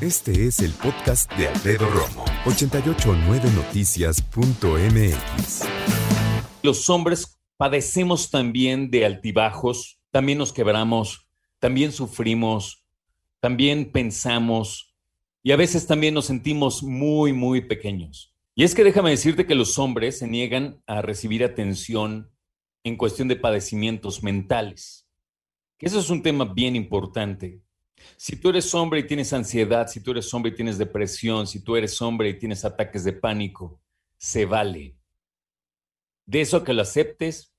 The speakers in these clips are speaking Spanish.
Este es el podcast de Alfredo Romo, 889noticias.mx. Los hombres padecemos también de altibajos, también nos quebramos, también sufrimos, también pensamos y a veces también nos sentimos muy, muy pequeños. Y es que déjame decirte que los hombres se niegan a recibir atención en cuestión de padecimientos mentales. Eso es un tema bien importante. Si tú eres hombre y tienes ansiedad, si tú eres hombre y tienes depresión, si tú eres hombre y tienes ataques de pánico, se vale. De eso que lo aceptes.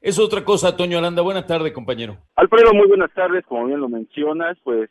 Es otra cosa, Toño Aranda. Buena tarde, compañero. Alfredo, muy buenas tardes. Como bien lo mencionas, pues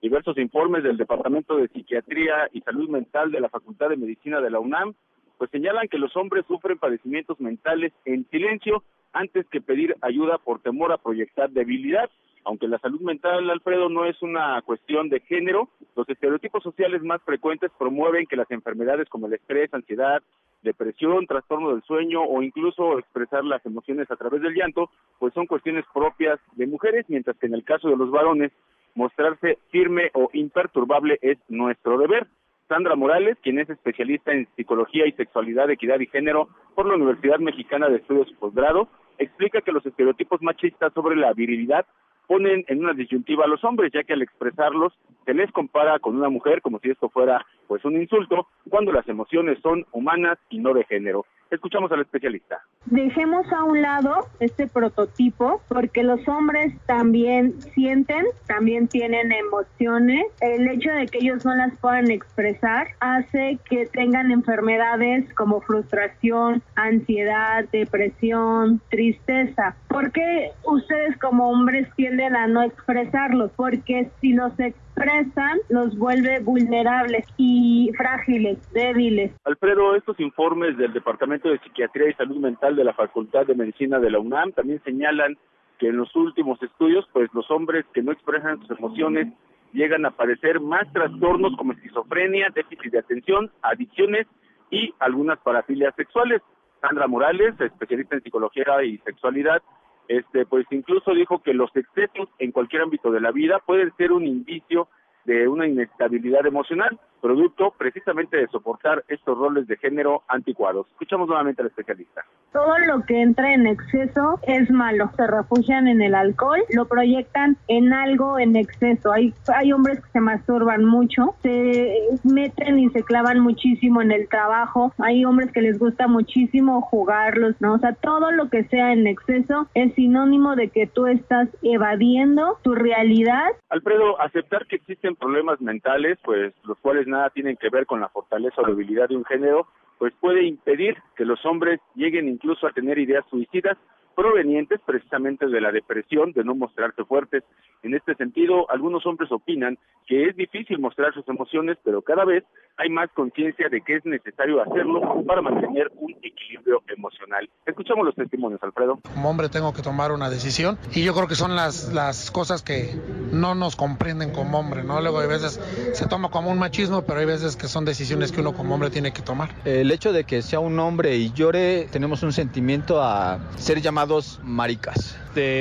diversos informes del Departamento de Psiquiatría y Salud Mental de la Facultad de Medicina de la UNAM, pues señalan que los hombres sufren padecimientos mentales en silencio antes que pedir ayuda por temor a proyectar debilidad. Aunque la salud mental, Alfredo, no es una cuestión de género, los estereotipos sociales más frecuentes promueven que las enfermedades como el estrés, ansiedad, depresión, trastorno del sueño o incluso expresar las emociones a través del llanto, pues son cuestiones propias de mujeres, mientras que en el caso de los varones, mostrarse firme o imperturbable es nuestro deber. Sandra Morales, quien es especialista en psicología y sexualidad, equidad y género por la Universidad Mexicana de Estudios y Posgrado, explica que los estereotipos machistas sobre la virilidad ponen en una disyuntiva a los hombres, ya que al expresarlos se les compara con una mujer como si esto fuera pues un insulto, cuando las emociones son humanas y no de género. Escuchamos al especialista. Dejemos a un lado este prototipo porque los hombres también sienten, también tienen emociones. El hecho de que ellos no las puedan expresar hace que tengan enfermedades como frustración, ansiedad, depresión, tristeza. ¿Por qué ustedes como hombres tienden a no expresarlos? Porque si los expresan, los vuelve vulnerables y frágiles, débiles. Alfredo, estos informes del Departamento de Psiquiatría y Salud Mental de la Facultad de Medicina de la UNAM también señalan que en los últimos estudios, pues los hombres que no expresan sus emociones llegan a padecer más trastornos como esquizofrenia, déficit de atención, adicciones y algunas parafilias sexuales. Sandra Morales, especialista en psicología y sexualidad, este, pues incluso dijo que los excesos en cualquier ámbito de la vida pueden ser un indicio de una inestabilidad emocional, producto precisamente de soportar estos roles de género anticuados. Escuchamos nuevamente al especialista. Todo lo que entra en exceso es malo. Se refugian en el alcohol, lo proyectan en algo en exceso. Hay, hay hombres que se masturban mucho, se meten y se clavan muchísimo en el trabajo. Hay hombres que les gusta muchísimo jugarlos, ¿no? O sea, todo lo que sea en exceso es sinónimo de que tú estás evadiendo tu realidad. Alfredo, aceptar que existen problemas mentales, pues los cuales nada tienen que ver con la fortaleza o debilidad de un género, pues puede impedir que los hombres lleguen incluso a tener ideas suicidas provenientes precisamente de la depresión, de no mostrarse fuertes. En este sentido, algunos hombres opinan que es difícil mostrar sus emociones, pero cada vez hay más conciencia de que es necesario hacerlo para mantener un equilibrio emocional. Escuchamos los testimonios, Alfredo. Como hombre tengo que tomar una decisión y yo creo que son las, las cosas que no nos comprenden como hombre, ¿no? Luego hay veces se toma como un machismo, pero hay veces que son decisiones que uno como hombre tiene que tomar. El hecho de que sea un hombre y llore, tenemos un sentimiento a ser llamados maricas.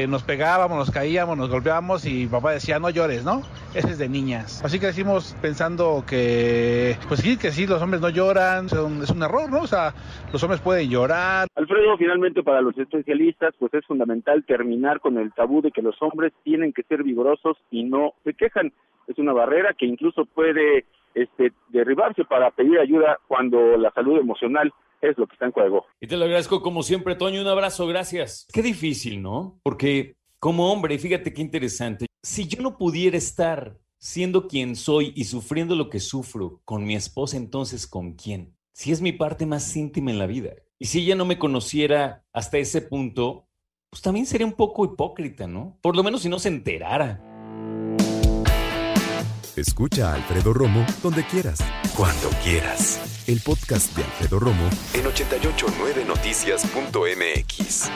Nos pegábamos, nos caíamos, nos golpeábamos y papá decía no llores, ¿no? Ese es de niñas. Así que decimos pensando que, pues sí, que sí, los hombres no lloran, es un error, ¿no? O sea, los hombres pueden llorar. Alfredo, finalmente para los especialistas, pues es fundamental terminar con el tabú de que los hombres tienen que ser vigorosos y no se quejan. Es una barrera que incluso puede este, derribarse para pedir ayuda cuando la salud emocional es lo que está en juego. Y te lo agradezco como siempre, Toño. Un abrazo, gracias. Qué difícil, ¿no? Porque como hombre, fíjate qué interesante, si yo no pudiera estar siendo quien soy y sufriendo lo que sufro con mi esposa, entonces ¿con quién? Si es mi parte más íntima en la vida. Y si ella no me conociera hasta ese punto, pues también sería un poco hipócrita, ¿no? Por lo menos si no se enterara. Escucha a Alfredo Romo donde quieras, cuando quieras. El podcast de Alfredo Romo en 889noticias.mx.